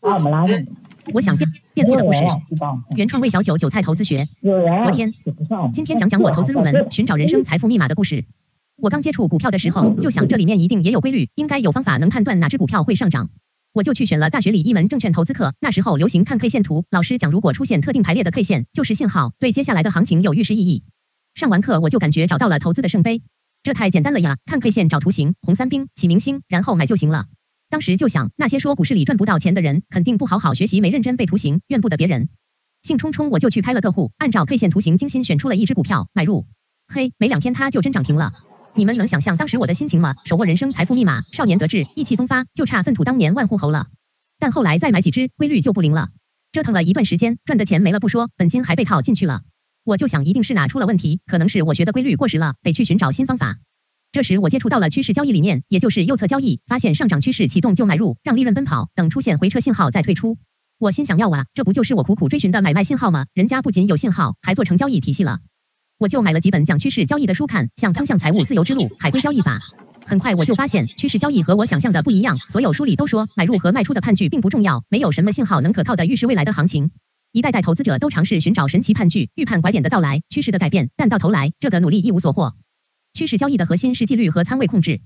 把我们拉进。我想变变富的故事，原创魏小九韭菜投资学。昨天，今天讲讲我投资入门，寻找人生财富密码的故事。我刚接触股票的时候，就想这里面一定也有规律，应该有方法能判断哪只股票会上涨。我就去选了大学里一门证券投资课，那时候流行看 K 线图，老师讲如果出现特定排列的 K 线，就是信号，对接下来的行情有预示意义。上完课我就感觉找到了投资的圣杯，这太简单了呀！看 K 线找图形，红三兵起明星，然后买就行了。当时就想，那些说股市里赚不到钱的人，肯定不好好学习，没认真背图形，怨不得别人。兴冲冲我就去开了个户，按照 K 线图形精心选出了一只股票买入。嘿，没两天它就真涨停了。你们能想象当时我的心情吗？手握人生财富密码，少年得志，意气风发，就差粪土当年万户侯了。但后来再买几只，规律就不灵了。折腾了一段时间，赚的钱没了不说，本金还被套进去了。我就想，一定是哪出了问题，可能是我学的规律过时了，得去寻找新方法。这时我接触到了趋势交易理念，也就是右侧交易，发现上涨趋势启动就买入，让利润奔跑，等出现回撤信号再退出。我心想要啊，这不就是我苦苦追寻的买卖信号吗？人家不仅有信号，还做成交易体系了。我就买了几本讲趋势交易的书看，像《方向财务自由之路》《海龟交易法》。很快我就发现趋势交易和我想象的不一样，所有书里都说买入和卖出的判据并不重要，没有什么信号能可靠的预示未来的行情。一代代投资者都尝试寻找神奇判据，预判拐点的到来、趋势的改变，但到头来这个努力一无所获。趋势交易的核心是纪律和仓位控制，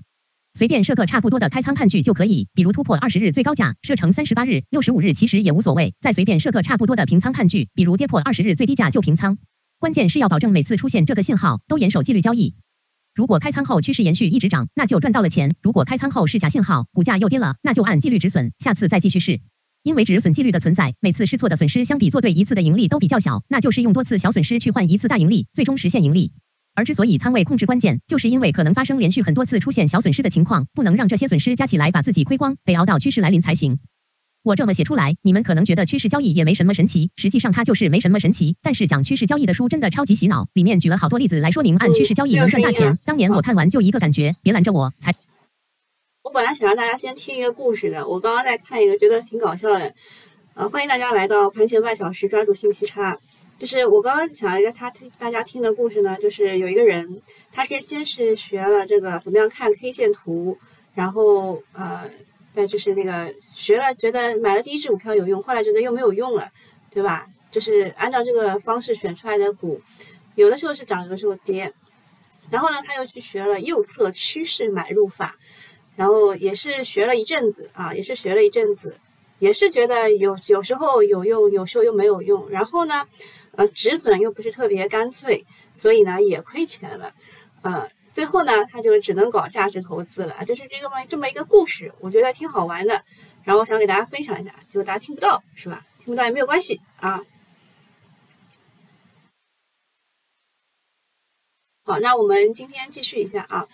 随便设个差不多的开仓判据就可以，比如突破二十日最高价，设成三十八日、六十五日，其实也无所谓。再随便设个差不多的平仓判据，比如跌破二十日最低价就平仓。关键是要保证每次出现这个信号都严守纪律交易。如果开仓后趋势延续一直涨，那就赚到了钱；如果开仓后是假信号，股价又跌了，那就按纪律止损，下次再继续试。因为止损纪律的存在，每次试错的损失相比做对一次的盈利都比较小，那就是用多次小损失去换一次大盈利，最终实现盈利。而之所以仓位控制关键，就是因为可能发生连续很多次出现小损失的情况，不能让这些损失加起来把自己亏光，得熬到趋势来临才行。我这么写出来，你们可能觉得趋势交易也没什么神奇，实际上它就是没什么神奇。但是讲趋势交易的书真的超级洗脑，里面举了好多例子来说明按趋势交易能赚大钱。当年我看完就一个感觉，别拦着我，才。我本来想让大家先听一个故事的，我刚刚在看一个，觉得挺搞笑的。呃，欢迎大家来到盘前半小时，抓住信息差。就是我刚刚讲了一个他听大家听的故事呢，就是有一个人，他是先是学了这个怎么样看 K 线图，然后呃，再就是那个学了，觉得买了第一只股票有用，后来觉得又没有用了，对吧？就是按照这个方式选出来的股，有的时候是涨，有的时候跌。然后呢，他又去学了右侧趋势买入法，然后也是学了一阵子啊，也是学了一阵子，也是觉得有有时候有用，有时候又没有用。然后呢？呃，止损又不是特别干脆，所以呢也亏钱了，呃，最后呢他就只能搞价值投资了，这是这个么这么一个故事，我觉得挺好玩的，然后我想给大家分享一下，结果大家听不到是吧？听不到也没有关系啊。好，那我们今天继续一下啊。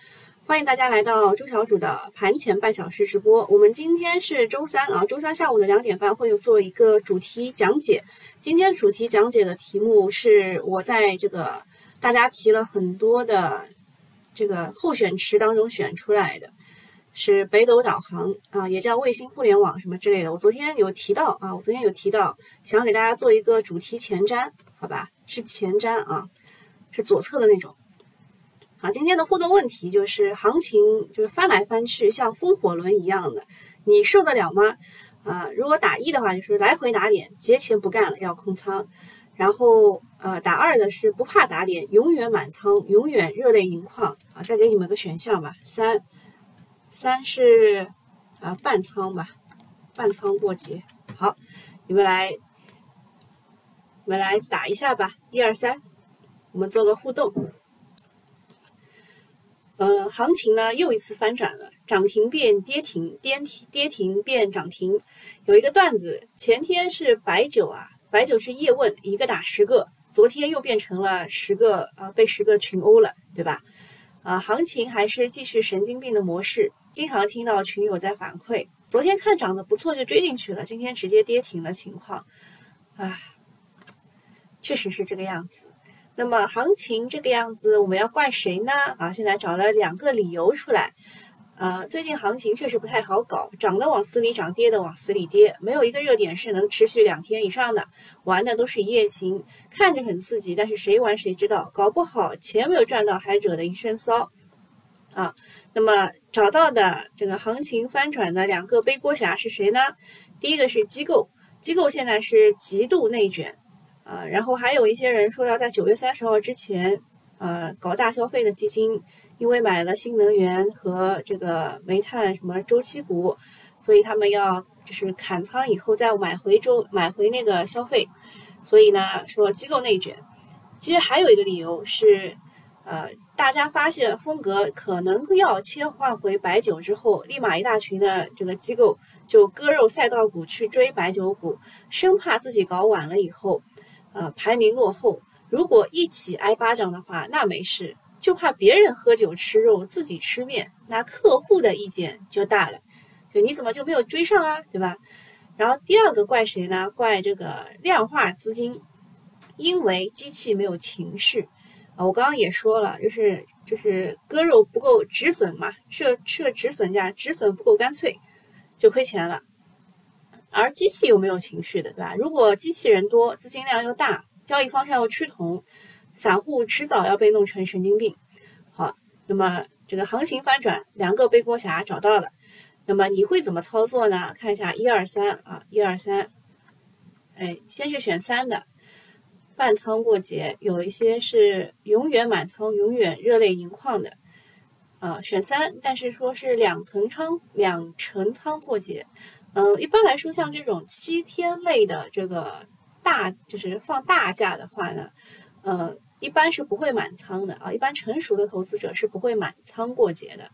欢迎大家来到周小主的盘前半小时直播。我们今天是周三啊，周三下午的两点半会有做一个主题讲解。今天主题讲解的题目是我在这个大家提了很多的这个候选池当中选出来的，是北斗导航啊，也叫卫星互联网什么之类的。我昨天有提到啊，我昨天有提到，想给大家做一个主题前瞻，好吧？是前瞻啊，是左侧的那种。啊，今天的互动问题就是行情就是翻来翻去，像风火轮一样的，你受得了吗？呃，如果打一的话，就是来回打脸，节前不干了，要空仓。然后呃，打二的是不怕打脸，永远满仓，永远热泪盈眶。啊，再给你们个选项吧，三，三是啊半仓吧，半仓过节。好，你们来，你们来打一下吧，一二三，我们做个互动。呃，行情呢又一次翻转了，涨停变跌停，跌停跌停变涨停。有一个段子，前天是白酒啊，白酒是叶问一个打十个，昨天又变成了十个啊，被十个群殴了，对吧？啊，行情还是继续神经病的模式，经常听到群友在反馈，昨天看涨得不错就追进去了，今天直接跌停的情况，啊，确实是这个样子。那么行情这个样子，我们要怪谁呢？啊，现在找了两个理由出来。呃，最近行情确实不太好搞，涨的往死里涨，跌的往死里跌，没有一个热点是能持续两天以上的，玩的都是一夜情，看着很刺激，但是谁玩谁知道，搞不好钱没有赚到，还惹得一身骚。啊。那么找到的这个行情翻转的两个背锅侠是谁呢？第一个是机构，机构现在是极度内卷啊。然后还有一些人说要在九月三十号之前，呃，搞大消费的基金，因为买了新能源和这个煤炭什么周期股，所以他们要就是砍仓以后再买回周买回那个消费。所以呢，说机构内卷。其实还有一个理由是，呃。大家发现风格可能要切换回白酒之后，立马一大群的这个机构就割肉赛道股去追白酒股，生怕自己搞晚了以后，呃排名落后。如果一起挨巴掌的话，那没事，就怕别人喝酒吃肉，自己吃面，那客户的意见就大了。就你怎么就没有追上啊？对吧？然后第二个怪谁呢？怪这个量化资金，因为机器没有情绪。啊，我刚刚也说了，就是就是割肉不够止损嘛，设设止损价，止损不够干脆，就亏钱了。而机器又没有情绪的，对吧？如果机器人多，资金量又大，交易方向又趋同，散户迟早要被弄成神经病。好，那么这个行情翻转，两个背锅侠找到了，那么你会怎么操作呢？看一下一二三啊，一二三，哎，先是选三的。半仓过节，有一些是永远满仓、永远热泪盈眶的，啊，选三，但是说是两层仓、两成仓过节，嗯，一般来说像这种七天类的这个大，就是放大假的话呢，呃，一般是不会满仓的啊，一般成熟的投资者是不会满仓过节的。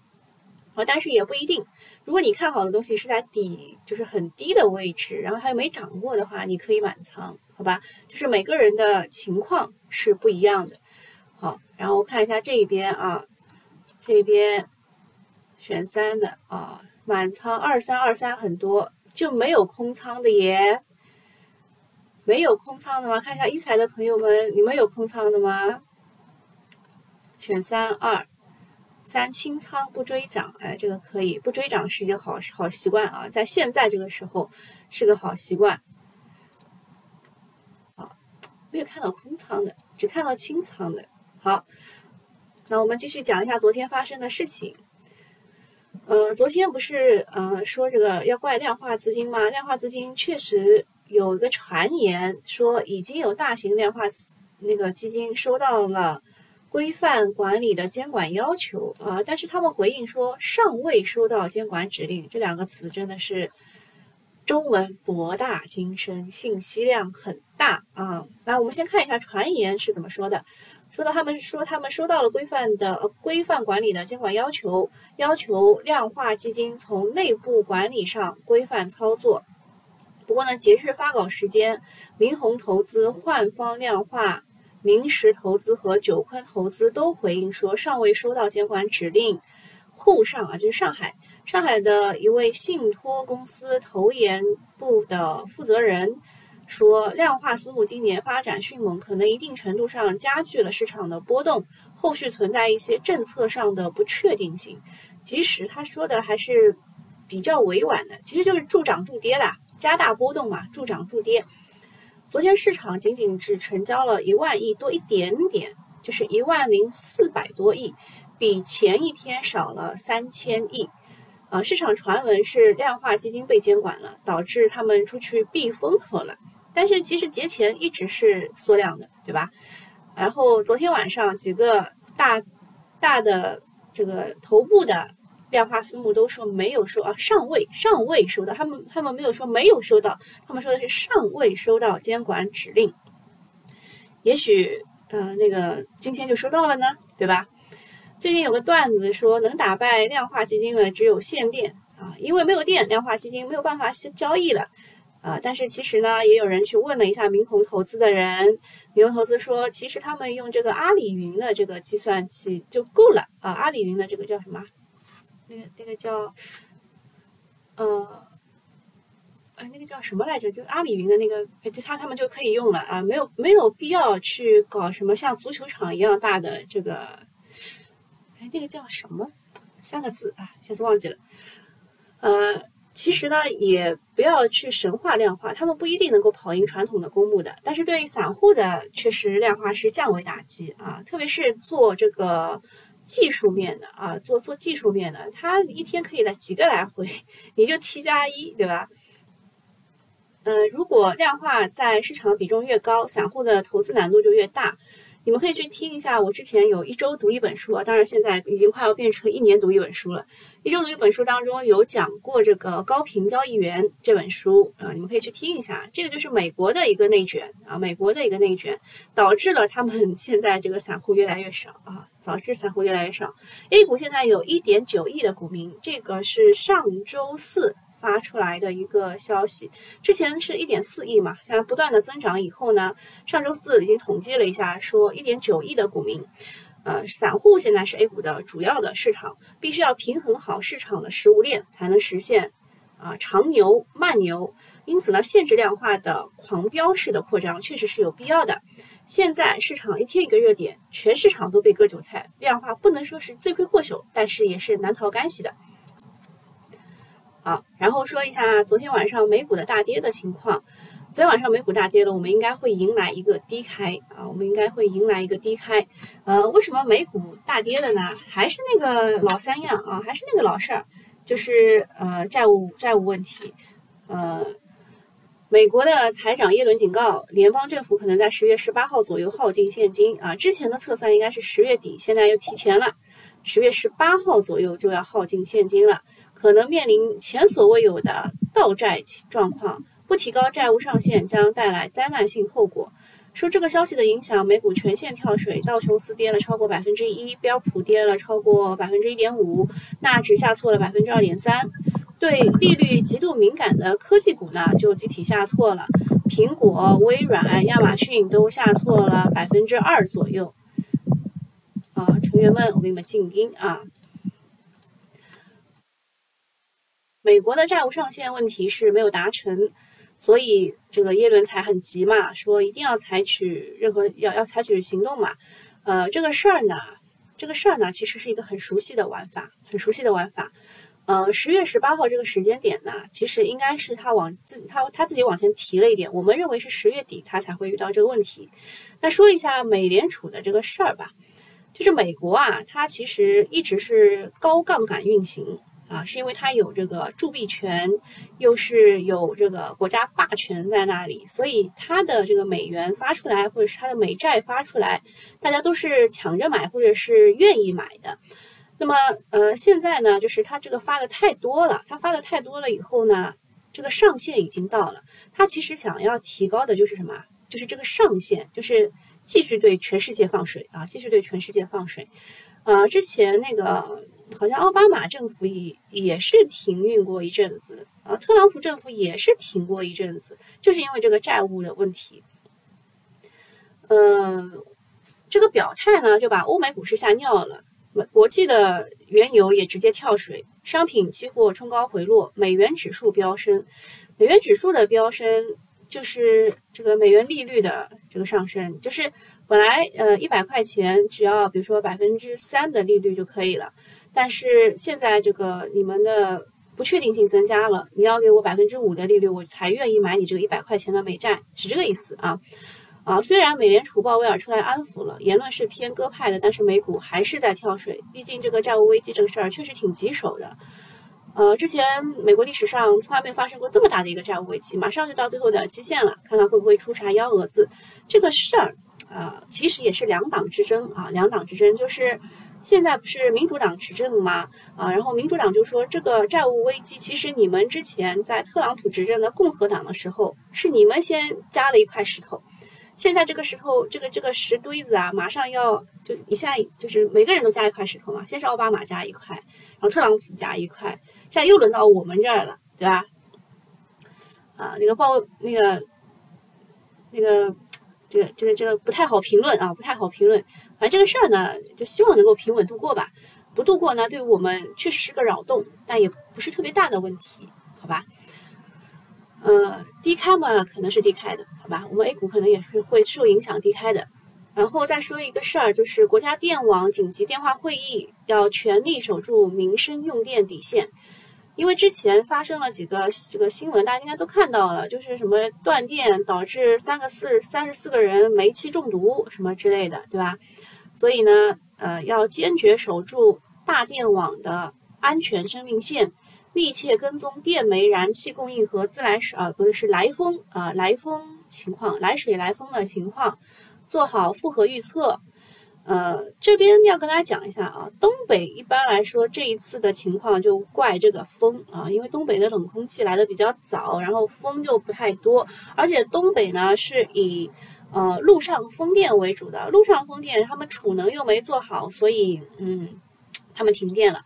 啊，但是也不一定。如果你看好的东西是在底，就是很低的位置，然后还没涨过的话，你可以满仓，好吧？就是每个人的情况是不一样的。好，然后看一下这边啊，这边选三的啊，满仓二三二三很多，就没有空仓的耶？没有空仓的吗？看一下一财的朋友们，你们有空仓的吗？选三二。三清仓不追涨，哎，这个可以不追涨是一个好好习惯啊，在现在这个时候是个好习惯。好，没有看到空仓的，只看到清仓的。好，那我们继续讲一下昨天发生的事情。呃，昨天不是呃说这个要怪量化资金吗？量化资金确实有一个传言说已经有大型量化那个基金收到了。规范管理的监管要求啊，但是他们回应说尚未收到监管指令，这两个词真的是中文博大精深，信息量很大啊。那我们先看一下传言是怎么说的，说到他们说他们收到了规范的规范管理的监管要求，要求量化基金从内部管理上规范操作。不过呢，截至发稿时间，明宏投资、焕方量化。明石投资和九坤投资都回应说，尚未收到监管指令。沪上啊，就是上海，上海的一位信托公司投研部的负责人说，量化私募今年发展迅猛，可能一定程度上加剧了市场的波动，后续存在一些政策上的不确定性。即使他说的还是比较委婉的，其实就是助涨助跌的，加大波动嘛，助涨助跌。昨天市场仅仅只成交了一万亿多一点点，就是一万零四百多亿，比前一天少了三千亿。啊，市场传闻是量化基金被监管了，导致他们出去避风头了。但是其实节前一直是缩量的，对吧？然后昨天晚上几个大大的这个头部的。量化私募都说没有收啊，尚未尚未收到，他们他们没有说没有收到，他们说的是尚未收到监管指令。也许呃那个今天就收到了呢，对吧？最近有个段子说，能打败量化基金的只有限电啊，因为没有电，量化基金没有办法交易了啊。但是其实呢，也有人去问了一下明宏投资的人，明宏投资说，其实他们用这个阿里云的这个计算器就够了啊，阿里云的这个叫什么？那个那个叫，呃，呃，那个叫什么来着？就阿里云的那个，他他们就可以用了啊，没有没有必要去搞什么像足球场一样大的这个，哎，那个叫什么？三个字啊，下次忘记了。呃，其实呢，也不要去神话量化，他们不一定能够跑赢传统的公募的，但是对于散户的，确实量化是降维打击啊，特别是做这个。技术面的啊，做做技术面的，他一天可以来几个来回，你就 T 加一，对吧？呃，如果量化在市场比重越高，散户的投资难度就越大。你们可以去听一下，我之前有一周读一本书啊，当然现在已经快要变成一年读一本书了。一周读一本书当中有讲过这个高频交易员这本书啊，你们可以去听一下。这个就是美国的一个内卷啊，美国的一个内卷导致了他们 现在这个散户越来越少啊，导致散户越来越少。A 股现在有一点九亿的股民，这个是上周四。发出来的一个消息，之前是一点四亿嘛，现在不断的增长以后呢，上周四已经统计了一下，说一点九亿的股民，呃，散户现在是 A 股的主要的市场，必须要平衡好市场的食物链，才能实现啊长牛慢牛。因此呢，限制量化的狂飙式的扩张确实是有必要的。现在市场一天一个热点，全市场都被割韭菜，量化不能说是罪魁祸首，但是也是难逃干系的。好，然后说一下昨天晚上美股的大跌的情况。昨天晚上美股大跌了，我们应该会迎来一个低开啊，我们应该会迎来一个低开。呃，为什么美股大跌了呢？还是那个老三样啊，还是那个老事儿，就是呃债务债务问题。呃，美国的财长耶伦警告，联邦政府可能在十月十八号左右耗尽现金啊。之前的测算应该是十月底，现在又提前了，十月十八号左右就要耗尽现金了。可能面临前所未有的倒债状况，不提高债务上限将带来灾难性后果。受这个消息的影响，美股全线跳水，道琼斯跌了超过百分之一，标普跌了超过百分之一点五，纳指下挫了百分之二点三。对利率极度敏感的科技股呢，就集体下挫了，苹果、微软、亚马逊都下挫了百分之二左右。啊，成员们，我给你们静音啊。美国的债务上限问题是没有达成，所以这个耶伦才很急嘛，说一定要采取任何要要采取行动嘛。呃，这个事儿呢，这个事儿呢，其实是一个很熟悉的玩法，很熟悉的玩法。呃，十月十八号这个时间点呢，其实应该是他往自他他自己往前提了一点，我们认为是十月底他才会遇到这个问题。那说一下美联储的这个事儿吧，就是美国啊，它其实一直是高杠杆运行。啊，是因为它有这个铸币权，又是有这个国家霸权在那里，所以它的这个美元发出来，或者是它的美债发出来，大家都是抢着买，或者是愿意买的。那么，呃，现在呢，就是它这个发的太多了，它发的太多了以后呢，这个上限已经到了。它其实想要提高的就是什么？就是这个上限，就是继续对全世界放水啊，继续对全世界放水。呃，之前那个。好像奥巴马政府也也是停运过一阵子啊，特朗普政府也是停过一阵子，就是因为这个债务的问题。嗯，这个表态呢，就把欧美股市吓尿了，国际的原油也直接跳水，商品期货冲高回落，美元指数飙升。美元指数的飙升就是这个美元利率的这个上升，就是本来呃一百块钱只要比如说百分之三的利率就可以了。但是现在这个你们的不确定性增加了，你要给我百分之五的利率，我才愿意买你这个一百块钱的美债，是这个意思啊啊！虽然美联储鲍威尔出来安抚了，言论是偏鸽派的，但是美股还是在跳水。毕竟这个债务危机这个事儿确实挺棘手的。呃，之前美国历史上从来没发生过这么大的一个债务危机，马上就到最后的期限了，看看会不会出啥幺蛾子。这个事儿啊，其实也是两党之争啊，两党之争就是。现在不是民主党执政吗？啊，然后民主党就说这个债务危机，其实你们之前在特朗普执政的共和党的时候，是你们先加了一块石头。现在这个石头，这个这个石堆子啊，马上要就一下就是每个人都加一块石头嘛。先是奥巴马加一块，然后特朗普加一块，现在又轮到我们这儿了，对吧？啊，那个报那个那个这个这个这个不太好评论啊，不太好评论。反正这个事儿呢，就希望能够平稳度过吧。不度过呢，对我们确实是个扰动，但也不是特别大的问题，好吧？呃，低开嘛，可能是低开的，好吧？我们 A 股可能也是会受影响低开的。然后再说一个事儿，就是国家电网紧急电话会议要全力守住民生用电底线。因为之前发生了几个这个新闻，大家应该都看到了，就是什么断电导致三个四三十四个人煤气中毒什么之类的，对吧？所以呢，呃，要坚决守住大电网的安全生命线，密切跟踪电煤燃气供应和自来水啊，不对，是来风啊，来风情况，来水来风的情况，做好复合预测。呃，这边要跟大家讲一下啊，东北一般来说这一次的情况就怪这个风啊，因为东北的冷空气来的比较早，然后风就不太多，而且东北呢是以呃陆上风电为主的，陆上风电他们储能又没做好，所以嗯。他们停电了。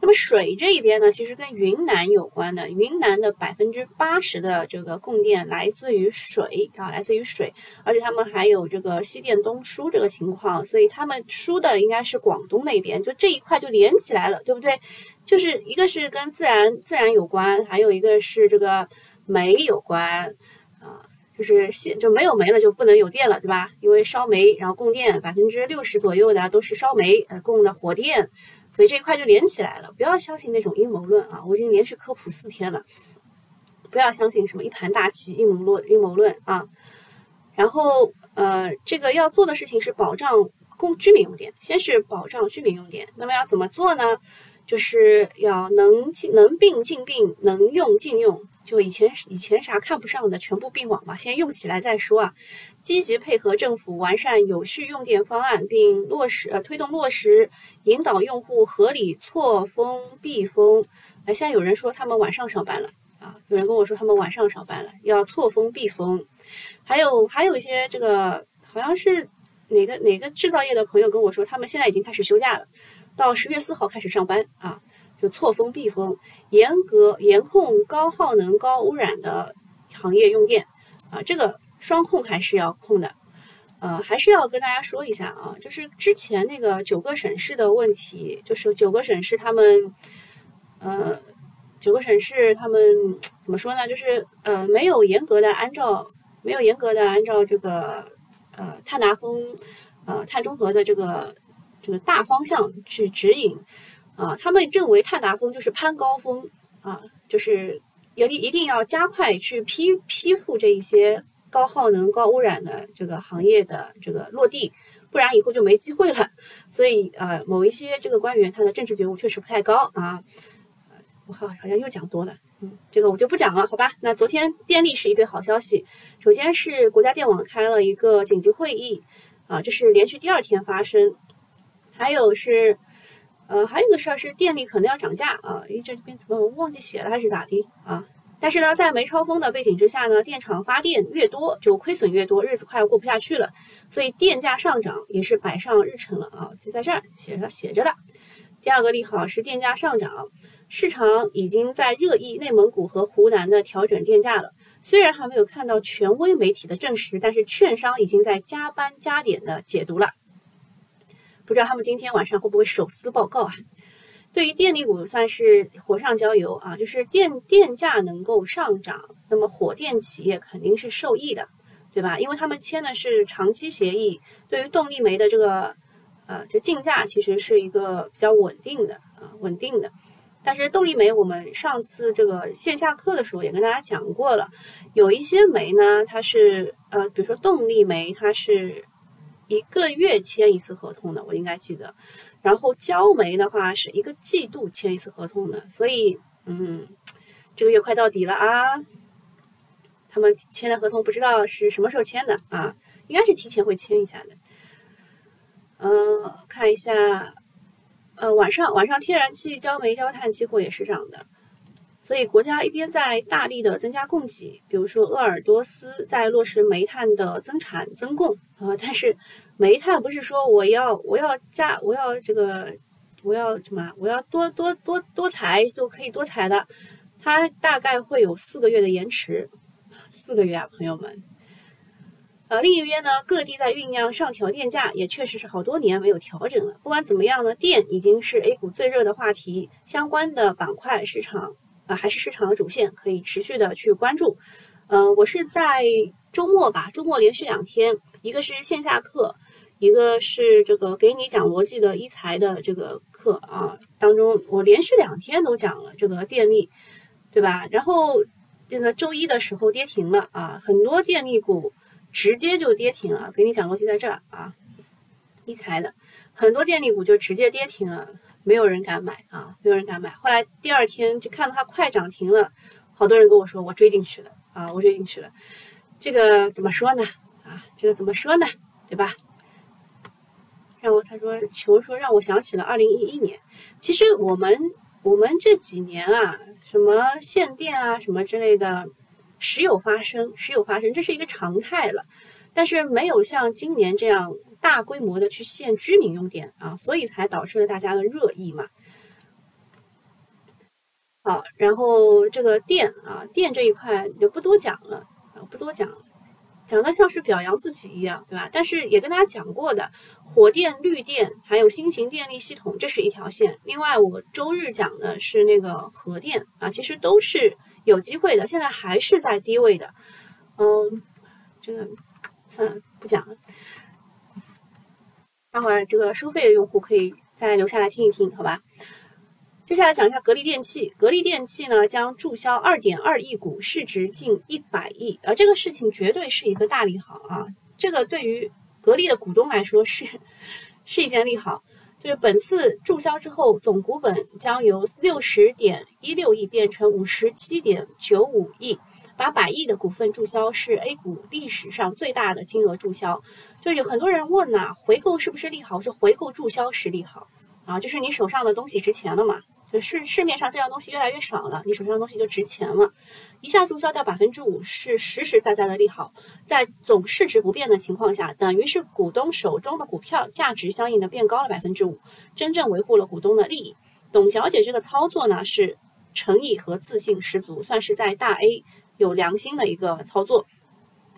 那么水这一边呢，其实跟云南有关的。云南的百分之八十的这个供电来自于水啊，来自于水，而且他们还有这个西电东输这个情况，所以他们输的应该是广东那边，就这一块就连起来了，对不对？就是一个是跟自然自然有关，还有一个是这个煤有关，就是现就没有煤了就不能有电了，对吧？因为烧煤然后供电，百分之六十左右的都是烧煤呃供的火电。所以这一块就连起来了，不要相信那种阴谋论啊！我已经连续科普四天了，不要相信什么一盘大棋、阴谋论、阴谋论啊！然后呃，这个要做的事情是保障供居民用电，先是保障居民用电。那么要怎么做呢？就是要能能并进并，能用尽用。就以前以前啥看不上的全部并网嘛，先用起来再说啊！积极配合政府完善有序用电方案，并落实呃推动落实引导用户合理错峰闭峰。哎，现在有人说他们晚上上班了啊，有人跟我说他们晚上上班了，要错峰闭峰。还有还有一些这个好像是哪个哪个制造业的朋友跟我说，他们现在已经开始休假了，到十月四号开始上班啊。就错峰闭峰，严格严控高耗能、高污染的行业用电啊，这个双控还是要控的。呃，还是要跟大家说一下啊，就是之前那个九个省市的问题，就是九个省市他们，呃，九个省市他们怎么说呢？就是呃，没有严格的按照，没有严格的按照这个呃碳达峰、呃碳中和的这个这个大方向去指引。啊，他们认为碳达峰就是攀高峰啊，就是一定一定要加快去批批复这一些高耗能、高污染的这个行业的这个落地，不然以后就没机会了。所以呃，某一些这个官员他的政治觉悟确实不太高啊。我好好像又讲多了，嗯，这个我就不讲了，好吧？那昨天电力是一堆好消息，首先是国家电网开了一个紧急会议啊，这是连续第二天发生，还有是。呃，还有个事儿是电力可能要涨价啊！诶，这边怎么我忘记写了还是咋的啊？但是呢，在煤超风的背景之下呢，电厂发电越多就亏损越多，日子快要过不下去了，所以电价上涨也是摆上日程了啊！就在这儿写着写着了。第二个利好是电价上涨，市场已经在热议内蒙古和湖南的调整电价了。虽然还没有看到权威媒体的证实，但是券商已经在加班加点的解读了。不知道他们今天晚上会不会手撕报告啊？对于电力股算是火上浇油啊，就是电电价能够上涨，那么火电企业肯定是受益的，对吧？因为他们签的是长期协议，对于动力煤的这个呃，就竞价其实是一个比较稳定的啊，稳定的。但是动力煤，我们上次这个线下课的时候也跟大家讲过了，有一些煤呢，它是呃，比如说动力煤，它是。一个月签一次合同的，我应该记得。然后焦煤的话是一个季度签一次合同的，所以嗯，这个月快到底了啊。他们签的合同不知道是什么时候签的啊，应该是提前会签一下的。嗯，看一下，呃，晚上晚上天然气、焦煤、焦炭期货也是涨的。所以国家一边在大力的增加供给，比如说鄂尔多斯在落实煤炭的增产增供啊，但是煤炭不是说我要我要加我要这个我要什么我要多多多多采就可以多采的，它大概会有四个月的延迟，四个月啊，朋友们。呃，另一边呢，各地在酝酿上调电价，也确实是好多年没有调整了。不管怎么样呢，电已经是 A 股最热的话题，相关的板块市场。啊，还是市场的主线，可以持续的去关注。嗯，我是在周末吧，周末连续两天，一个是线下课，一个是这个给你讲逻辑的一财的这个课啊，当中我连续两天都讲了这个电力，对吧？然后这个周一的时候跌停了啊，很多电力股直接就跌停了。给你讲逻辑在这儿啊，一财的。很多电力股就直接跌停了，没有人敢买啊，没有人敢买。后来第二天就看到它快涨停了，好多人跟我说我追进去了啊，我追进去了。这个怎么说呢？啊，这个怎么说呢？对吧？让我他说求说让我想起了二零一一年。其实我们我们这几年啊，什么限电啊，什么之类的，时有发生，时有发生，这是一个常态了。但是没有像今年这样大规模的去限居民用电啊，所以才导致了大家的热议嘛。好，然后这个电啊，电这一块就不多讲了啊，不多讲了，讲的像是表扬自己一样，对吧？但是也跟大家讲过的，火电、绿电还有新型电力系统，这是一条线。另外，我周日讲的是那个核电啊，其实都是有机会的，现在还是在低位的，嗯，这个。算了，不讲了。待会儿这个收费的用户可以再留下来听一听，好吧？接下来讲一下格力电器。格力电器呢将注销二点二亿股，市值近一百亿，呃，这个事情绝对是一个大利好啊！这个对于格力的股东来说是是一件利好，就是本次注销之后，总股本将由六十点一六亿变成五十七点九五亿。把百亿的股份注销是 A 股历史上最大的金额注销，就有很多人问呐，回购是不是利好？是回购注销是利好啊，就是你手上的东西值钱了嘛，就是市面上这样东西越来越少了，你手上的东西就值钱了，一下注销掉百分之五是实实在在的利好，在总市值不变的情况下，等于是股东手中的股票价值相应的变高了百分之五，真正维护了股东的利益。董小姐这个操作呢是诚意和自信十足，算是在大 A。有良心的一个操作，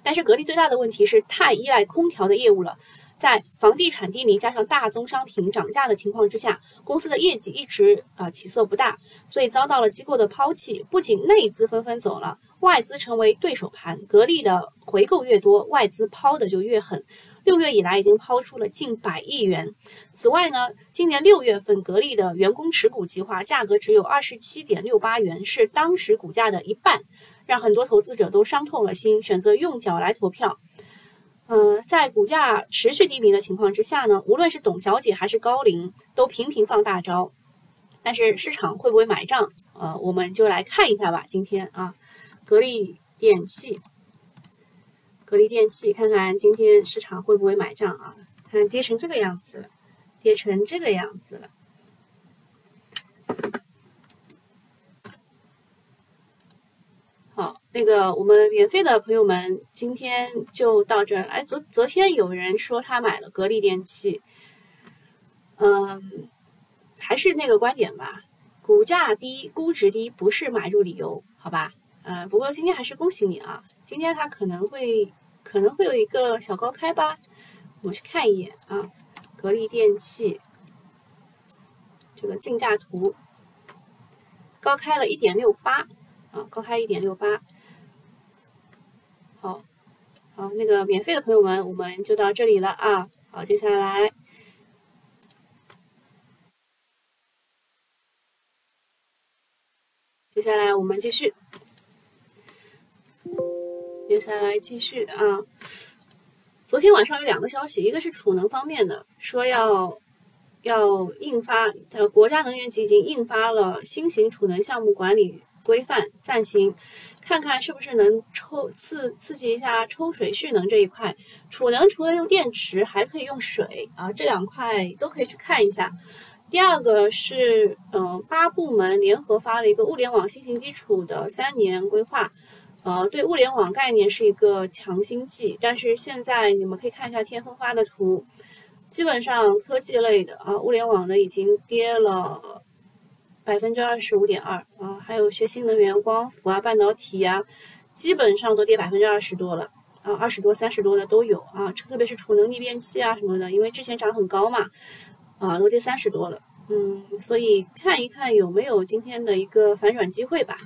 但是格力最大的问题是太依赖空调的业务了，在房地产低迷加上大宗商品涨价的情况之下，公司的业绩一直啊起色不大，所以遭到了机构的抛弃。不仅内资纷纷走了，外资成为对手盘。格力的回购越多，外资抛的就越狠。六月以来已经抛出了近百亿元。此外呢，今年六月份格力的员工持股计划价格只有二十七点六八元，是当时股价的一半。让很多投资者都伤透了心，选择用脚来投票。嗯，在股价持续低迷的情况之下呢，无论是董小姐还是高瓴，都频频放大招。但是市场会不会买账？呃，我们就来看一下吧。今天啊，格力电器，格力电器，看看今天市场会不会买账啊？看跌成这个样子了，跌成这个样子了。那个我们免费的朋友们，今天就到这儿。哎，昨昨天有人说他买了格力电器，嗯，还是那个观点吧，股价低、估值低不是买入理由，好吧？呃，不过今天还是恭喜你啊，今天它可能会可能会有一个小高开吧，我去看一眼啊，格力电器这个竞价图高开了一点六八啊，高开一点六八。好，好，那个免费的朋友们，我们就到这里了啊。好，接下来，接下来我们继续，接下来继续啊。昨天晚上有两个消息，一个是储能方面的，说要要印发，呃，国家能源局已经印发了新型储能项目管理规范暂行。看看是不是能抽刺刺激一下抽水蓄能这一块，储能除了用电池，还可以用水啊，这两块都可以去看一下。第二个是，嗯，八部门联合发了一个物联网新型基础的三年规划，呃，对物联网概念是一个强心剂，但是现在你们可以看一下天风发的图，基本上科技类的啊，物联网的已经跌了。百分之二十五点二啊，还有一些新能源、光伏啊、半导体呀，基本上都跌百分之二十多了啊，二十多、三十多的都有啊，特别是储能逆变器啊什么的，因为之前涨很高嘛，啊，都跌三十多了，嗯，所以看一看有没有今天的一个反转机会吧。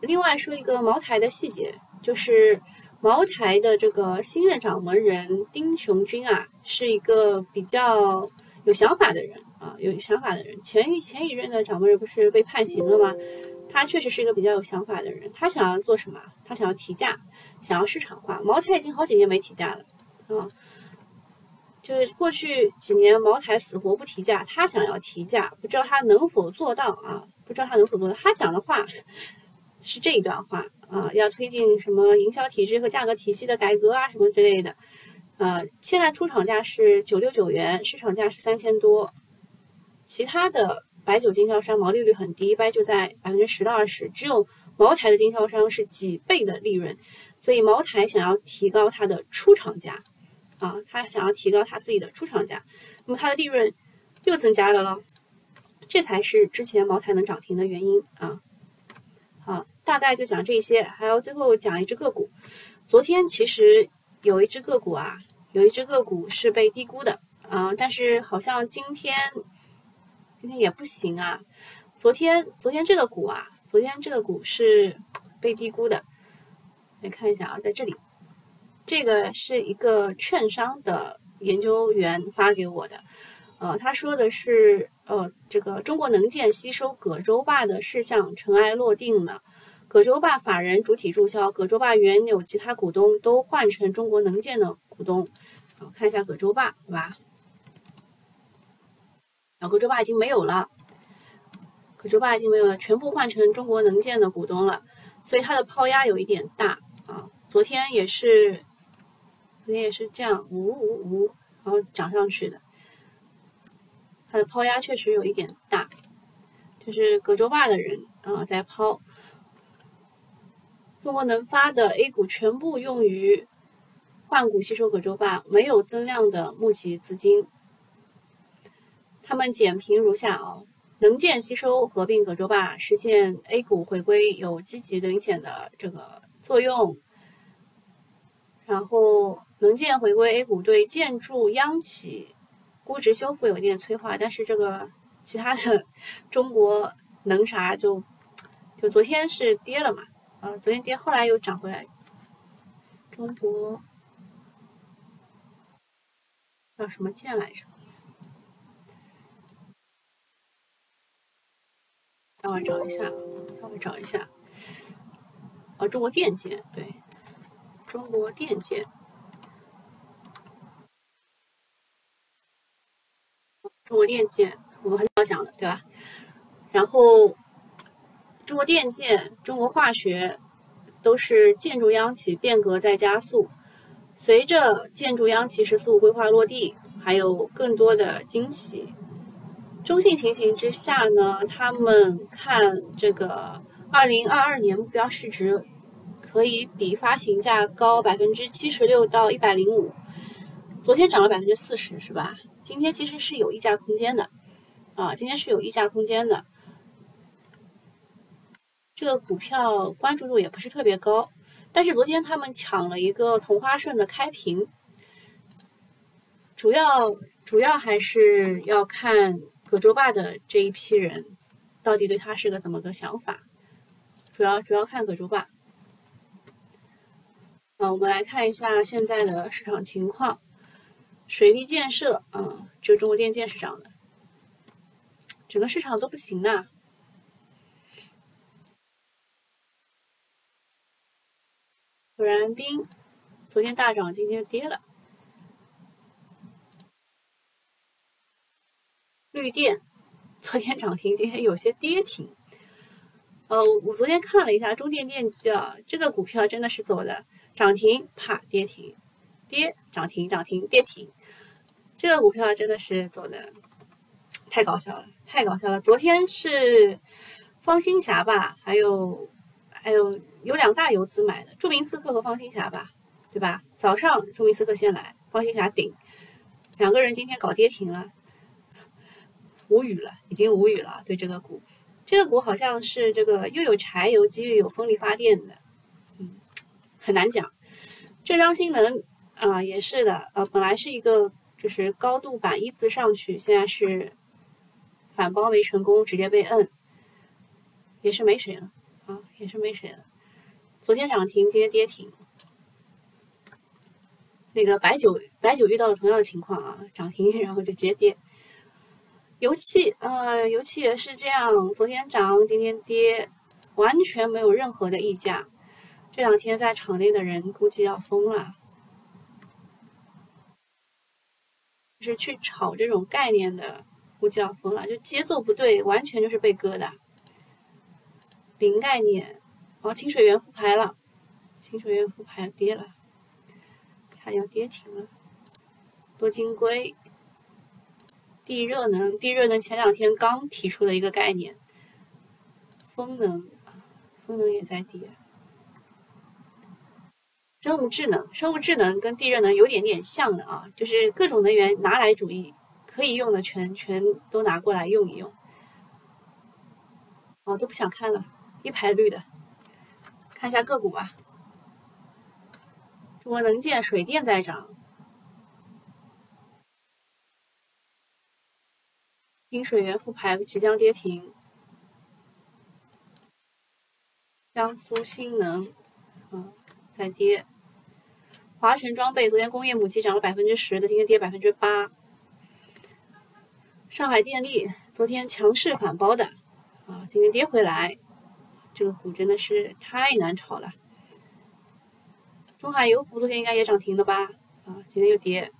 另外说一个茅台的细节，就是茅台的这个新任掌门人丁雄军啊，是一个比较有想法的人。啊，有想法的人，前一前一任的掌门人不是被判刑了吗？他确实是一个比较有想法的人。他想要做什么？他想要提价，想要市场化。茅台已经好几年没提价了，啊，就是过去几年茅台死活不提价，他想要提价，不知道他能否做到啊？不知道他能否做到？他讲的话是这一段话啊，要推进什么营销体制和价格体系的改革啊，什么之类的。呃，现在出厂价是九六九元，市场价是三千多，其他的白酒经销商毛利率很低，一般就在百分之十到二十，只有茅台的经销商是几倍的利润，所以茅台想要提高它的出厂价。啊，他想要提高他自己的出厂价，那么它的利润又增加了咯，这才是之前茅台能涨停的原因啊。好，大概就讲这些，还要最后讲一只个股。昨天其实有一只个股啊，有一只个股是被低估的啊，但是好像今天今天也不行啊。昨天昨天这个股啊，昨天这个股是被低估的，来看一下啊，在这里。这个是一个券商的研究员发给我的，呃，他说的是，呃，这个中国能建吸收葛洲坝的事项尘埃落定了，葛洲坝法人主体注销，葛洲坝原有其他股东都换成中国能建的股东。我看一下葛洲坝，好吧？葛洲坝已经没有了，葛洲坝已经没有了，全部换成中国能建的股东了，所以它的抛压有一点大啊。昨天也是。昨天也是这样，呜呜呜，然后涨上去的。它的抛压确实有一点大，就是葛洲坝的人啊在抛。中国能发的 A 股全部用于换股吸收葛洲坝，没有增量的募集资金。他们简评如下啊：能建吸收合并葛洲坝，实现 A 股回归有积极的明显的这个作用。然后。能见回归 A 股对建筑央企估值修复有一点催化，但是这个其他的中国能啥就就昨天是跌了嘛，啊，昨天跌，后来又涨回来。中国叫什么建来着？稍微找一下，稍微找一下。啊，中国电建，对，中国电建。中国电建，我们很早讲的，对吧？然后，中国电建、中国化学都是建筑央企变革在加速。随着建筑央企“十四五”规划落地，还有更多的惊喜。中性情形之下呢，他们看这个二零二二年目标市值可以比发行价高百分之七十六到一百零五。昨天涨了百分之四十，是吧？今天其实是有溢价空间的，啊，今天是有溢价空间的。这个股票关注度也不是特别高，但是昨天他们抢了一个同花顺的开屏，主要主要还是要看葛洲坝的这一批人到底对他是个怎么个想法，主要主要看葛洲坝。啊，我们来看一下现在的市场情况。水利建设啊，就中国电建是涨的，整个市场都不行呐。可燃冰昨天大涨，今天跌了。绿电昨天涨停，今天有些跌停。呃，我昨天看了一下中电电机啊，这个股票真的是走的涨停，啪跌停，跌涨停涨停跌停。这个股票真的是走的太搞笑了，太搞笑了！昨天是方兴霞吧，还有还有有两大游资买的，著名刺客和方兴霞吧，对吧？早上著名刺客先来，方兴霞顶，两个人今天搞跌停了，无语了，已经无语了。对这个股，这个股好像是这个又有柴油机又有风力发电的，嗯，很难讲。浙江新能啊，也是的，呃，本来是一个。就是高度板一字上去，现在是反包没成功，直接被摁，也是没谁了啊，也是没谁了。昨天涨停，今天跌停。那个白酒，白酒遇到了同样的情况啊，涨停然后就直接跌。油气啊，油气也是这样，昨天涨，今天跌，完全没有任何的溢价。这两天在场内的人估计要疯了。就是去炒这种概念的，估计要疯了，就节奏不对，完全就是被割的。零概念，哦，清水源复牌了，清水源复牌跌了，它要跌停了。多金龟、地热能，地热能前两天刚提出的一个概念。风能，风能也在跌。生物智能，生物智能跟地热能有点点像的啊，就是各种能源拿来主义，可以用的全全都拿过来用一用。哦，都不想看了。一排绿的，看一下个股吧。中国能建水电在涨，清水源复牌即将跌停。江苏新能，嗯，在跌。华晨装备昨天工业母机涨了百分之十的，今天跌百分之八。上海电力昨天强势反包的，啊，今天跌回来。这个股真的是太难炒了。中海油服昨天应该也涨停了吧？啊，今天又跌。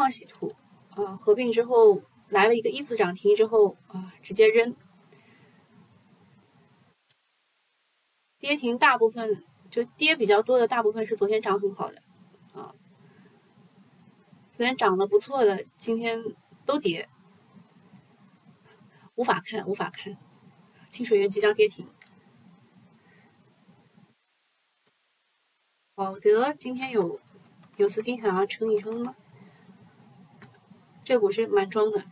矿稀土啊，合并之后来了一个一字涨停之后啊，直接扔。跌停大部分就跌比较多的大部分是昨天涨很好的啊，昨天涨得不错的今天都跌。无法看，无法看。清水源即将跌停。宝德今天有有资金想要撑一撑吗？这股是蛮装的，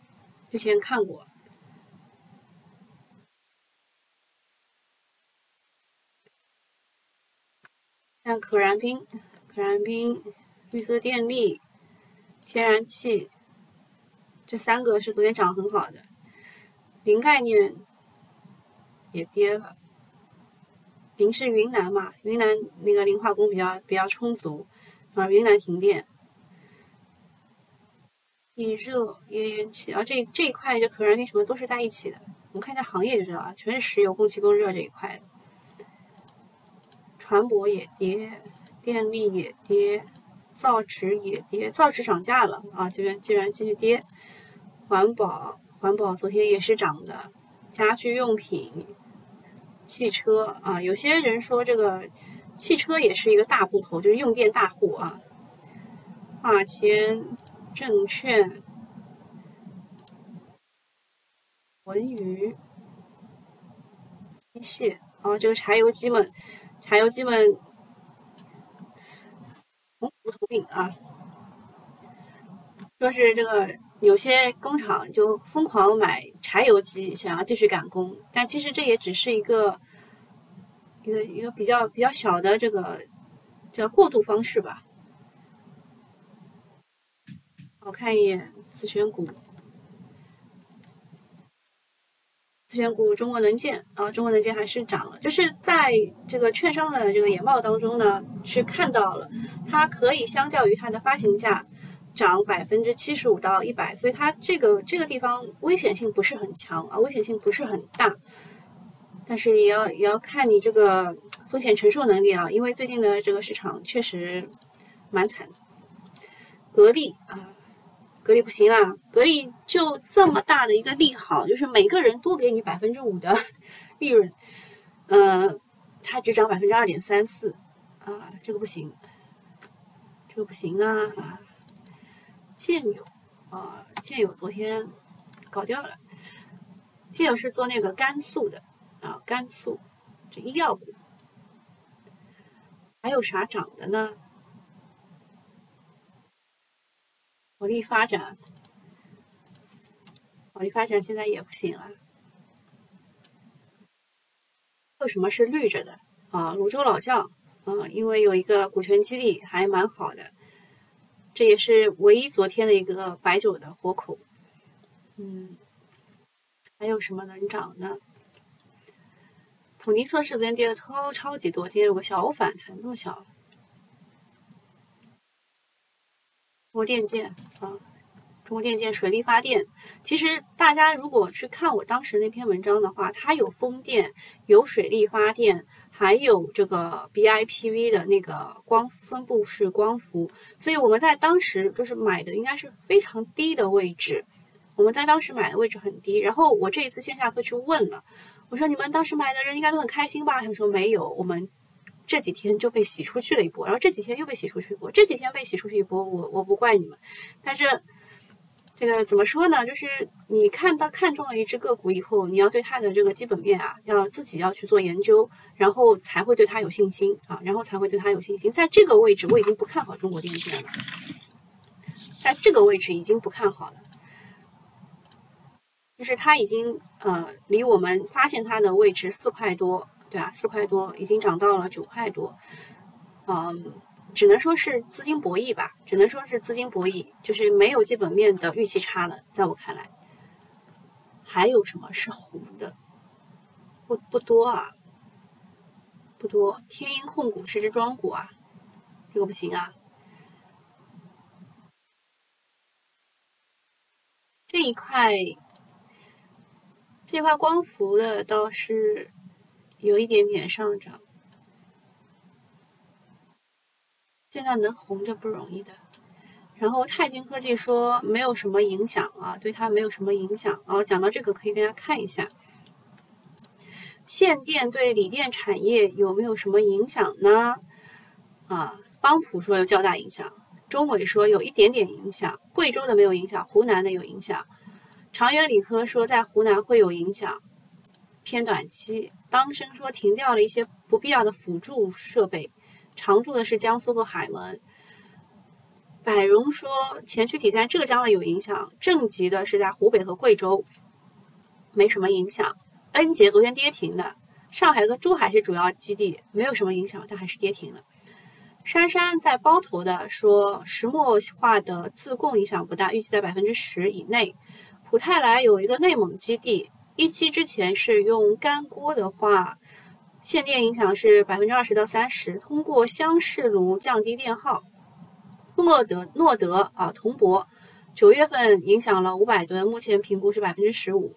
之前看过。像可燃冰、可燃冰、绿色电力、天然气，这三个是昨天涨很好的。零概念也跌了，零是云南嘛？云南那个磷化工比较比较充足啊，云南停电。地热、页岩气啊，这这一块就可燃冰什么都是在一起的。我们看一下行业就知道了，全是石油、供气、供热这一块的。船舶也跌，电力也跌，造纸也跌，造纸涨价了啊，这边竟然继续跌。环保。环保昨天也是涨的，家居用品、汽车啊，有些人说这个汽车也是一个大户头，就是用电大户啊。化纤证券、文娱、机械啊，这个柴油机们，柴油机们同福同命啊，说是这个。有些工厂就疯狂买柴油机，想要继续赶工，但其实这也只是一个一个一个比较比较小的这个叫过渡方式吧。我看一眼自选股，自选股中国能建啊，中国能建还是涨了，就是在这个券商的这个研报当中呢，是看到了它可以相较于它的发行价。涨百分之七十五到一百，所以它这个这个地方危险性不是很强啊，危险性不是很大，但是也要也要看你这个风险承受能力啊，因为最近的这个市场确实蛮惨的。格力啊，格力不行啊，格力就这么大的一个利好，就是每个人多给你百分之五的 利润，呃，它只涨百分之二点三四啊，这个不行，这个不行啊。建友啊，建友昨天搞掉了。建友是做那个甘肃的啊，甘肃这医药股。还有啥涨的呢？火力发展，火力发展现在也不行了。为什么是绿着的啊？泸州老窖啊，因为有一个股权激励还蛮好的。这也是唯一昨天的一个白酒的活口，嗯，还有什么能涨呢？普尼测试昨天跌的超超级多，今天有个小反弹，那么小。中中国电建啊，中国电建水力发电，其实大家如果去看我当时那篇文章的话，它有风电，有水力发电。还有这个 BIPV 的那个光分布式光伏，所以我们在当时就是买的应该是非常低的位置。我们在当时买的位置很低，然后我这一次线下课去问了，我说你们当时买的人应该都很开心吧？他们说没有，我们这几天就被洗出去了一波，然后这几天又被洗出去一波，这几天被洗出去一波，我我不怪你们，但是。这个怎么说呢？就是你看到看中了一只个股以后，你要对它的这个基本面啊，要自己要去做研究，然后才会对它有信心啊，然后才会对它有信心。在这个位置，我已经不看好中国电建了，在这个位置已经不看好了，就是它已经呃离我们发现它的位置四块多，对啊，四块多已经涨到了九块多，嗯。只能说是资金博弈吧，只能说是资金博弈，就是没有基本面的预期差了。在我看来，还有什么是红的？不不多啊，不多。天鹰控股是只庄股啊，这个不行啊。这一块，这块光伏的倒是有一点点上涨。现在能红着不容易的，然后泰晶科技说没有什么影响啊，对它没有什么影响。然后讲到这个，可以给大家看一下，限电对锂电产业有没有什么影响呢？啊，邦普说有较大影响，中伟说有一点点影响，贵州的没有影响，湖南的有影响。长源理科说在湖南会有影响，偏短期。当升说停掉了一些不必要的辅助设备。常驻的是江苏和海门。百荣说前驱体在浙江的有影响，正极的是在湖北和贵州，没什么影响。恩捷昨天跌停的，上海和珠海是主要基地，没有什么影响，但还是跌停了。珊珊在包头的说石墨化的自供影响不大，预计在百分之十以内。普泰来有一个内蒙基地，一期之前是用干锅的话。限电影响是百分之二十到三十，通过箱式炉降低电耗。诺德诺德啊，铜箔九月份影响了五百吨，目前评估是百分之十五。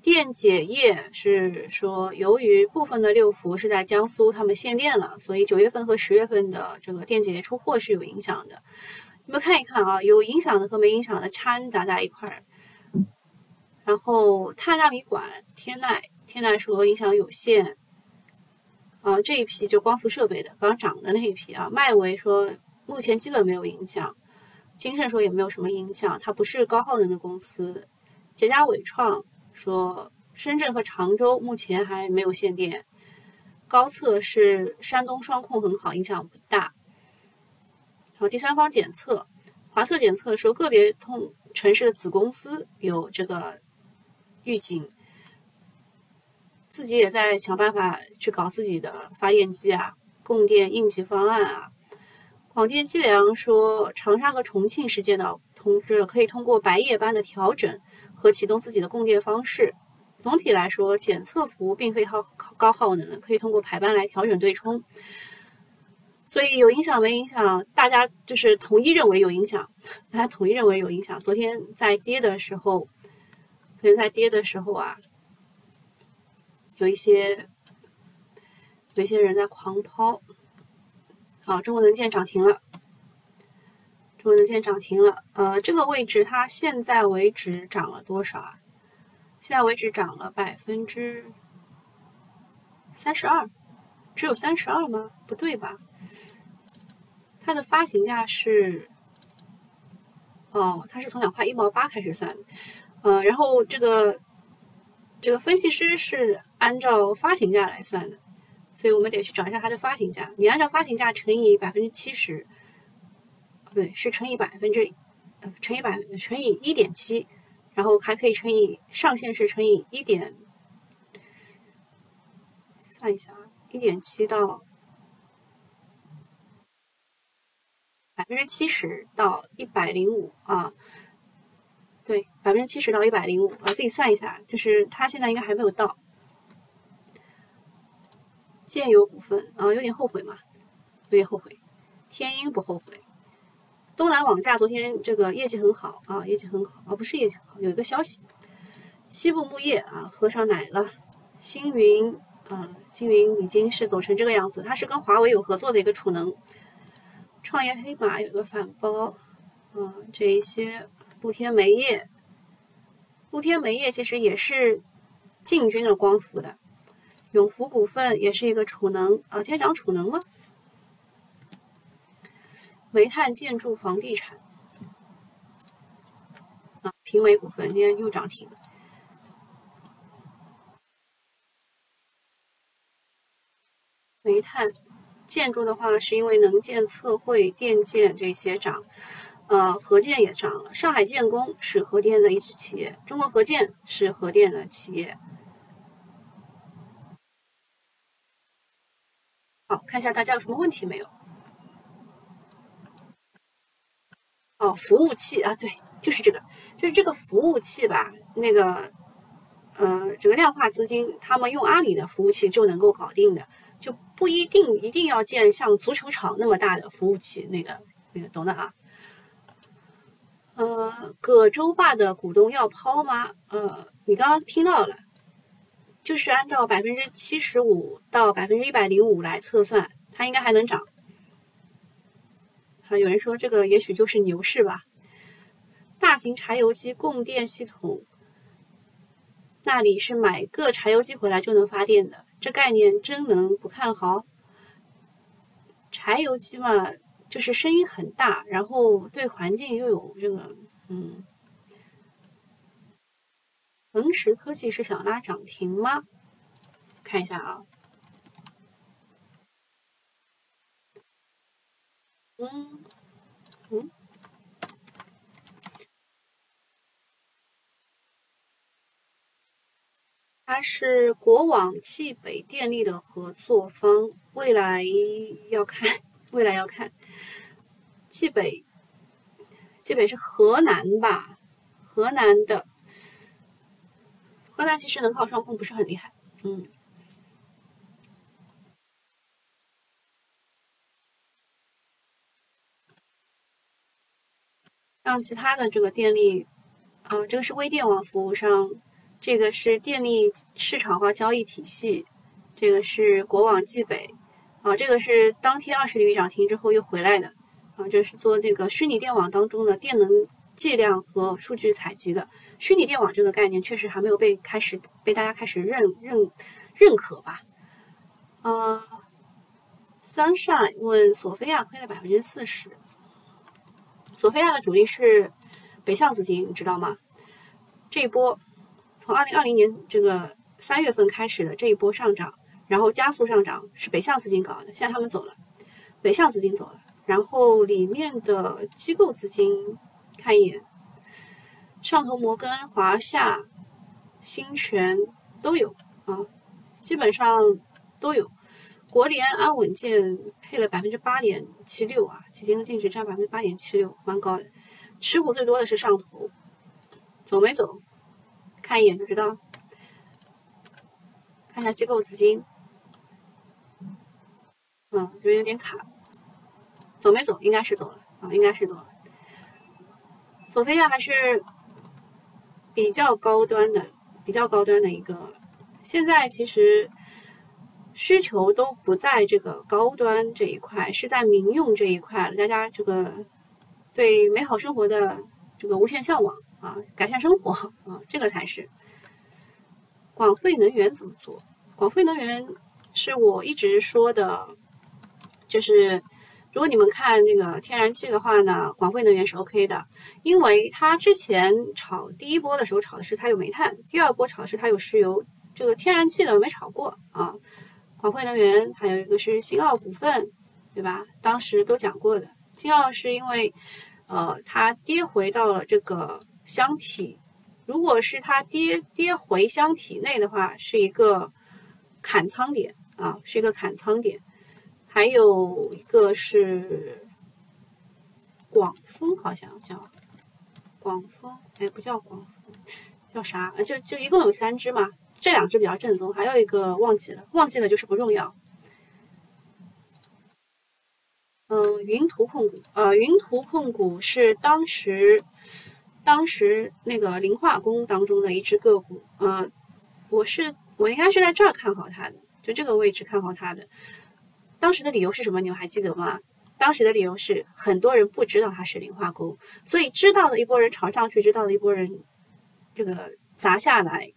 电解液是说，由于部分的六氟是在江苏，他们限电了，所以九月份和十月份的这个电解液出货是有影响的。你们看一看啊，有影响的和没影响的掺杂在一块儿。然后碳纳米管，天籁天籁说影响有限。啊，这一批就光伏设备的，刚涨的那一批啊，迈维说目前基本没有影响，金盛说也没有什么影响，它不是高耗能的公司。捷佳伟创说深圳和常州目前还没有限电，高测是山东双控很好，影响不大。然后，第三方检测，华测检测说个别通城市的子公司有这个预警。自己也在想办法去搞自己的发电机啊，供电应急方案啊。广电计量说，长沙和重庆是接到通知了，可以通过白夜班的调整和启动自己的供电方式。总体来说，检测服务并非耗高耗能的，可以通过排班来调整对冲。所以有影响没影响？大家就是统一认为有影响，大家统一认为有影响。昨天在跌的时候，昨天在跌的时候啊。有一些有一些人在狂抛，啊，中国能建涨停了，中国能建涨停了，呃，这个位置它现在为止涨了多少啊？现在为止涨了百分之三十二，只有三十二吗？不对吧？它的发行价是，哦，它是从两块一毛八开始算的，呃，然后这个。这个分析师是按照发行价来算的，所以我们得去找一下它的发行价。你按照发行价乘以百分之七十，不对，是乘以百分之，乘以百乘以一点七，然后还可以乘以上限是乘以一点，算一下啊，一点七到百分之七十到一百零五啊。对，百分之七十到一百零五，啊，自己算一下，就是它现在应该还没有到。建友股份啊，有点后悔嘛，有点后悔。天鹰不后悔。东南网架昨天这个业绩很好啊，业绩很好啊，不是业绩好，有一个消息，西部木业啊喝上奶了。星云啊，星云已经是走成这个样子，它是跟华为有合作的一个储能。创业黑马有个反包，嗯，这一些露天煤业，露天煤业其实也是进军了光伏的。永福股份也是一个储能，呃，天长储能吗？煤炭、建筑、房地产，啊，平煤股份今天又涨停。煤炭、建筑的话，是因为能建、测绘、电建这些涨，呃，核建也涨了。上海建工是核电的一支企业，中国核建是核电的企业。好，看一下大家有什么问题没有？哦，服务器啊，对，就是这个，就是这个服务器吧。那个，呃，这个量化资金他们用阿里的服务器就能够搞定的，就不一定一定要建像足球场那么大的服务器。那个，那个，懂的啊。呃，葛洲坝的股东要抛吗？呃，你刚刚听到了，就是按照百分之七十五到百分之一百零五来测算，它应该还能涨。啊，有人说这个也许就是牛市吧。大型柴油机供电系统，那里是买个柴油机回来就能发电的，这概念真能不看好？柴油机嘛，就是声音很大，然后对环境又有这个，嗯。恒实科技是想拉涨停吗？看一下啊。嗯嗯，它是国网汽北电力的合作方，未来要看，未来要看，冀北，冀北是河南吧？河南的，河南其实能靠双控不是很厉害，嗯。让其他的这个电力，啊，这个是微电网服务商，这个是电力市场化交易体系，这个是国网冀北，啊，这个是当天二十厘米涨停之后又回来的，啊，这是做那个虚拟电网当中的电能计量和数据采集的。虚拟电网这个概念确实还没有被开始被大家开始认认认可吧？啊，Sunshine 问索菲亚亏了百分之四十。索菲亚的主力是北向资金，你知道吗？这一波从二零二零年这个三月份开始的这一波上涨，然后加速上涨是北向资金搞的，现在他们走了，北向资金走了，然后里面的机构资金看一眼，上投摩根、华夏、新泉都有啊，基本上都有。国联安稳健配了百分之八点七六啊，基金净值占百分之八点七六，蛮高的。持股最多的是上投，走没走？看一眼就知道。看一下机构资金，嗯，这边有点卡，走没走？应该是走了啊，应该是走了。索菲亚还是比较高端的，比较高端的一个。现在其实。需求都不在这个高端这一块，是在民用这一块。大家这个对美好生活的这个无限向往啊，改善生活啊，这个才是。广汇能源怎么做？广汇能源是我一直说的，就是如果你们看那个天然气的话呢，广汇能源是 OK 的，因为它之前炒第一波的时候炒的是它有煤炭，第二波炒的是它有石油，这个天然气的没炒过啊。广汇能源还有一个是新奥股份，对吧？当时都讲过的。新奥是因为，呃，它跌回到了这个箱体，如果是它跌跌回箱体内的话，是一个砍仓点啊，是一个砍仓点。还有一个是广丰，好像叫广丰，哎，不叫广丰，叫啥？就就一共有三只嘛。这两只比较正宗，还有一个忘记了，忘记了就是不重要。嗯，云图控股，呃，云图控股是当时当时那个磷化工当中的一只个股，呃，我是我应该是在这儿看好它的，就这个位置看好它的。当时的理由是什么？你们还记得吗？当时的理由是很多人不知道它是磷化工，所以知道的一波人朝上去，知道的一波人这个砸下来，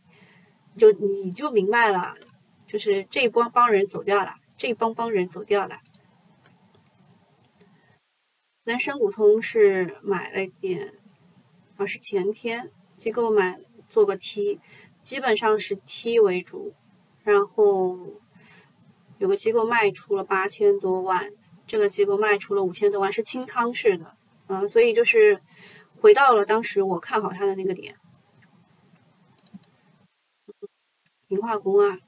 就你就明白了，就是这一波帮人走掉了，这一帮帮人走掉了。南深股通是买了点，啊是前天机构买做个 T，基本上是 T 为主，然后有个机构卖出了八千多万。这个机构卖出了五千多万，是清仓式的，嗯，所以就是回到了当时我看好它的那个点。磷化工啊，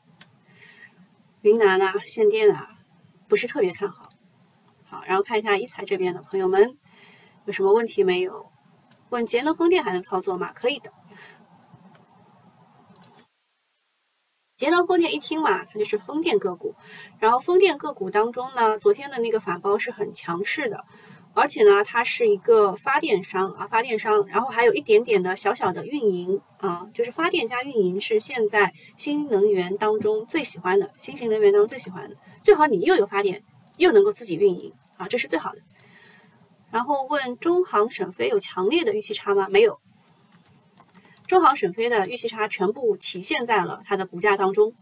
云南啊，限电啊，不是特别看好。好，然后看一下一财这边的朋友们有什么问题没有？问节能风电还能操作吗？可以的。节能风电一听嘛，它就是风电个股。然后风电个股当中呢，昨天的那个反包是很强势的，而且呢，它是一个发电商啊，发电商，然后还有一点点的小小的运营啊，就是发电加运营是现在新能源当中最喜欢的，新型能源当中最喜欢的，最好你又有发电，又能够自己运营啊，这是最好的。然后问中航沈飞有强烈的预期差吗？没有。中航沈飞的预期差全部体现在了它的股价当中。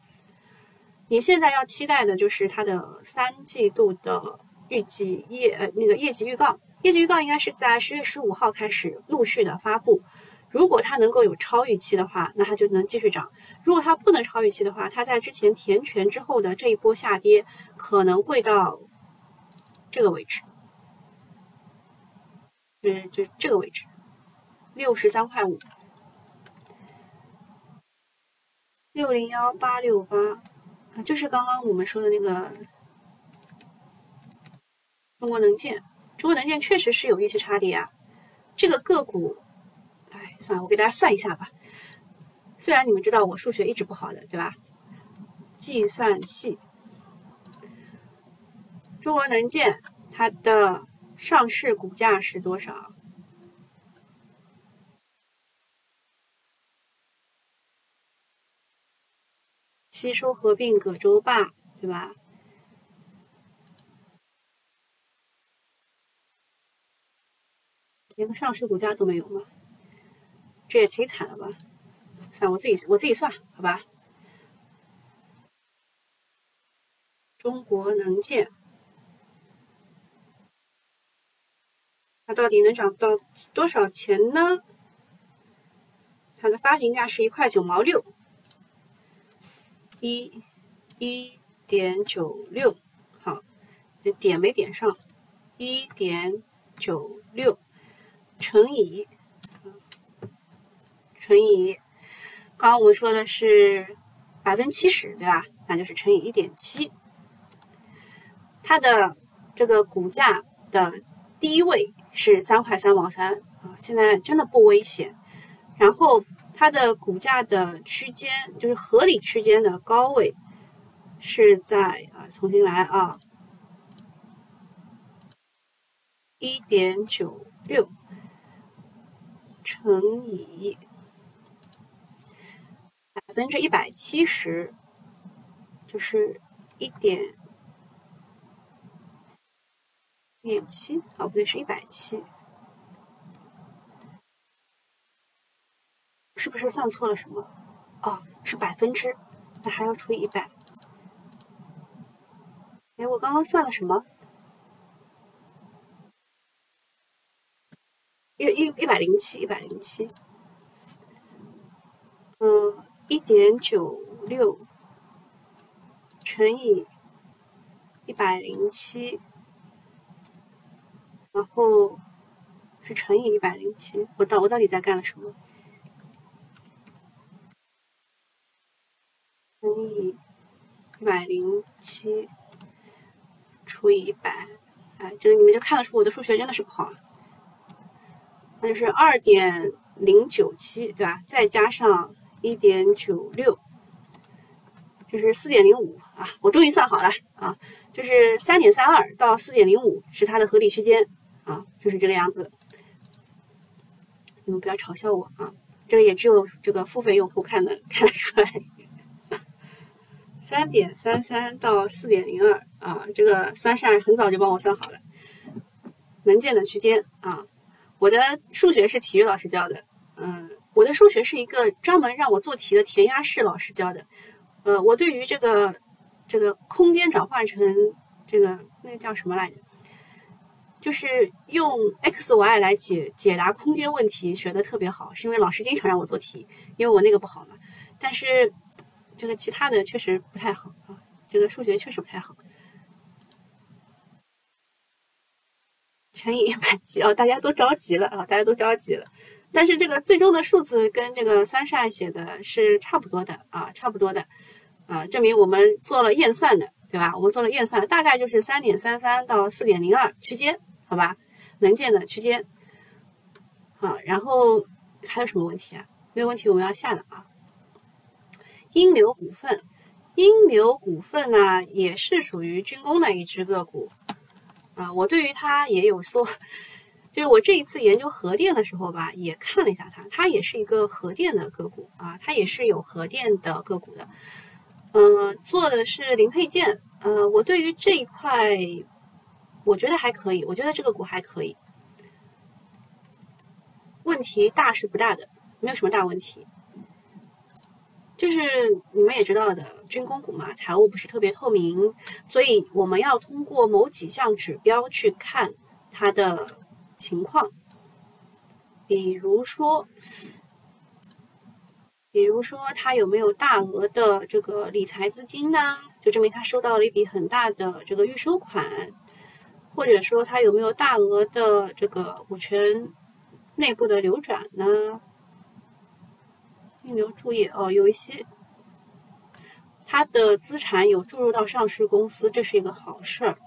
你现在要期待的就是它的三季度的预计业呃那个业绩预告，业绩预告应该是在十月十五号开始陆续的发布。如果它能够有超预期的话，那它就能继续涨；如果它不能超预期的话，它在之前填权之后的这一波下跌可能会到这个位置，就就这个位置，六十三块五。六零幺八六八，就是刚刚我们说的那个中国能建。中国能建确实是有预期差的呀。这个个股，哎，算了，我给大家算一下吧。虽然你们知道我数学一直不好的，对吧？计算器，中国能建它的上市股价是多少？吸收合并葛洲坝，对吧？连个上市股价都没有吗？这也忒惨了吧！算我自己，我自己算，好吧。中国能建，它到底能涨到多少钱呢？它的发行价是一块九毛六。一一点九六，好，点没点上？一点九六乘以乘以，刚刚我们说的是百分之七十，对吧？那就是乘以一点七。它的这个股价的低位是三块三毛三啊，现在真的不危险。然后。它的股价的区间就是合理区间的高位是在啊，重新来啊，一点九六乘以百分之一百七十，就是一点点七啊，不对，是一百七。是不是算错了什么？哦，是百分之，那还要除以一百。哎，我刚刚算了什么？一一一百零七，一百零七。嗯，一点九六乘以一百零七，然后是乘以一百零七。我到我到底在干了什么？乘以一百零七除以一百，哎，这个你们就看得出我的数学真的是不好。那就是二点零九七，对吧？再加上一点九六，就是四点零五啊！我终于算好了啊，就是三点三二到四点零五是它的合理区间啊，就是这个样子。你们不要嘲笑我啊！这个也只有这个付费用户看得 看得出来。三点三三到四点零二啊，这个三十二很早就帮我算好了，能见的区间啊。我的数学是体育老师教的，嗯，我的数学是一个专门让我做题的填鸭式老师教的，呃，我对于这个这个空间转换成这个那个叫什么来着？就是用 x y 来解解答空间问题学的特别好，是因为老师经常让我做题，因为我那个不好嘛。但是这个其他的确实不太好啊，这个数学确实不太好。乘以一百七啊，大家都着急了啊，大家都着急了。但是这个最终的数字跟这个三善写的是差不多的啊，差不多的啊，证明我们做了验算的，对吧？我们做了验算，大概就是三点三三到四点零二区间，好吧？能见的区间。好，然后还有什么问题啊？没有问题，我们要下了啊。英流股份，英流股份呢，也是属于军工的一只个股。啊，我对于它也有说，就是我这一次研究核电的时候吧，也看了一下它，它也是一个核电的个股啊，它也是有核电的个股的，嗯，做的是零配件，呃，我对于这一块，我觉得还可以，我觉得这个股还可以，问题大是不大的，没有什么大问题。就是你们也知道的，军工股嘛，财务不是特别透明，所以我们要通过某几项指标去看它的情况。比如说，比如说它有没有大额的这个理财资金呢？就证明它收到了一笔很大的这个预收款，或者说它有没有大额的这个股权内部的流转呢？应流注业哦，有一些它的资产有注入到上市公司，这是一个好事儿。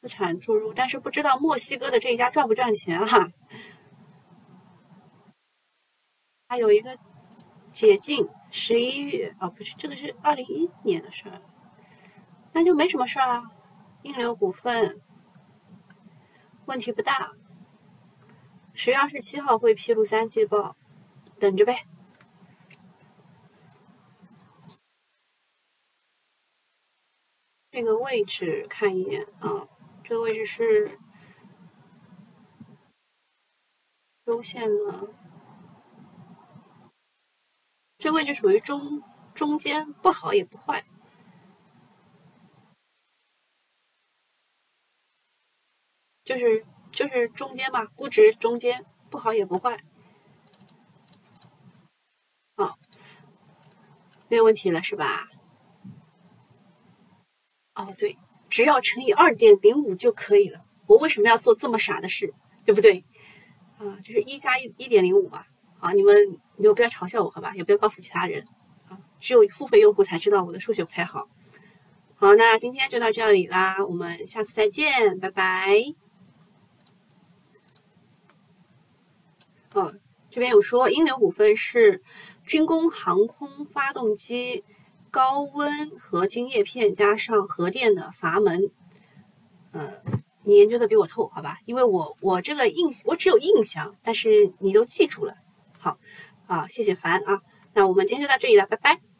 资产注入，但是不知道墨西哥的这一家赚不赚钱哈。还有一个解禁十一月哦，不是这个是二零一一年的事儿，那就没什么事儿啊。应流股份问题不大。十月二十七号会披露三季报，等着呗。这个位置看一眼啊，这个位置是周线呢，这位置属于中中间，不好也不坏，就是。就是中间嘛，估值中间不好也不坏，好，没有问题了是吧？哦对，只要乘以二点零五就可以了。我为什么要做这么傻的事，对不对？啊，就是一加一一点零五嘛。啊，你们你们不要嘲笑我好吧？也不要告诉其他人啊。只有付费用户才知道我的数学不太好。好，那今天就到这里啦，我们下次再见，拜拜。呃，这边有说，英流股份是军工航空发动机高温合金叶片加上核电的阀门。呃，你研究的比我透，好吧？因为我我这个印我只有印象，但是你都记住了。好，啊，谢谢凡啊，那我们今天就到这里了，拜拜。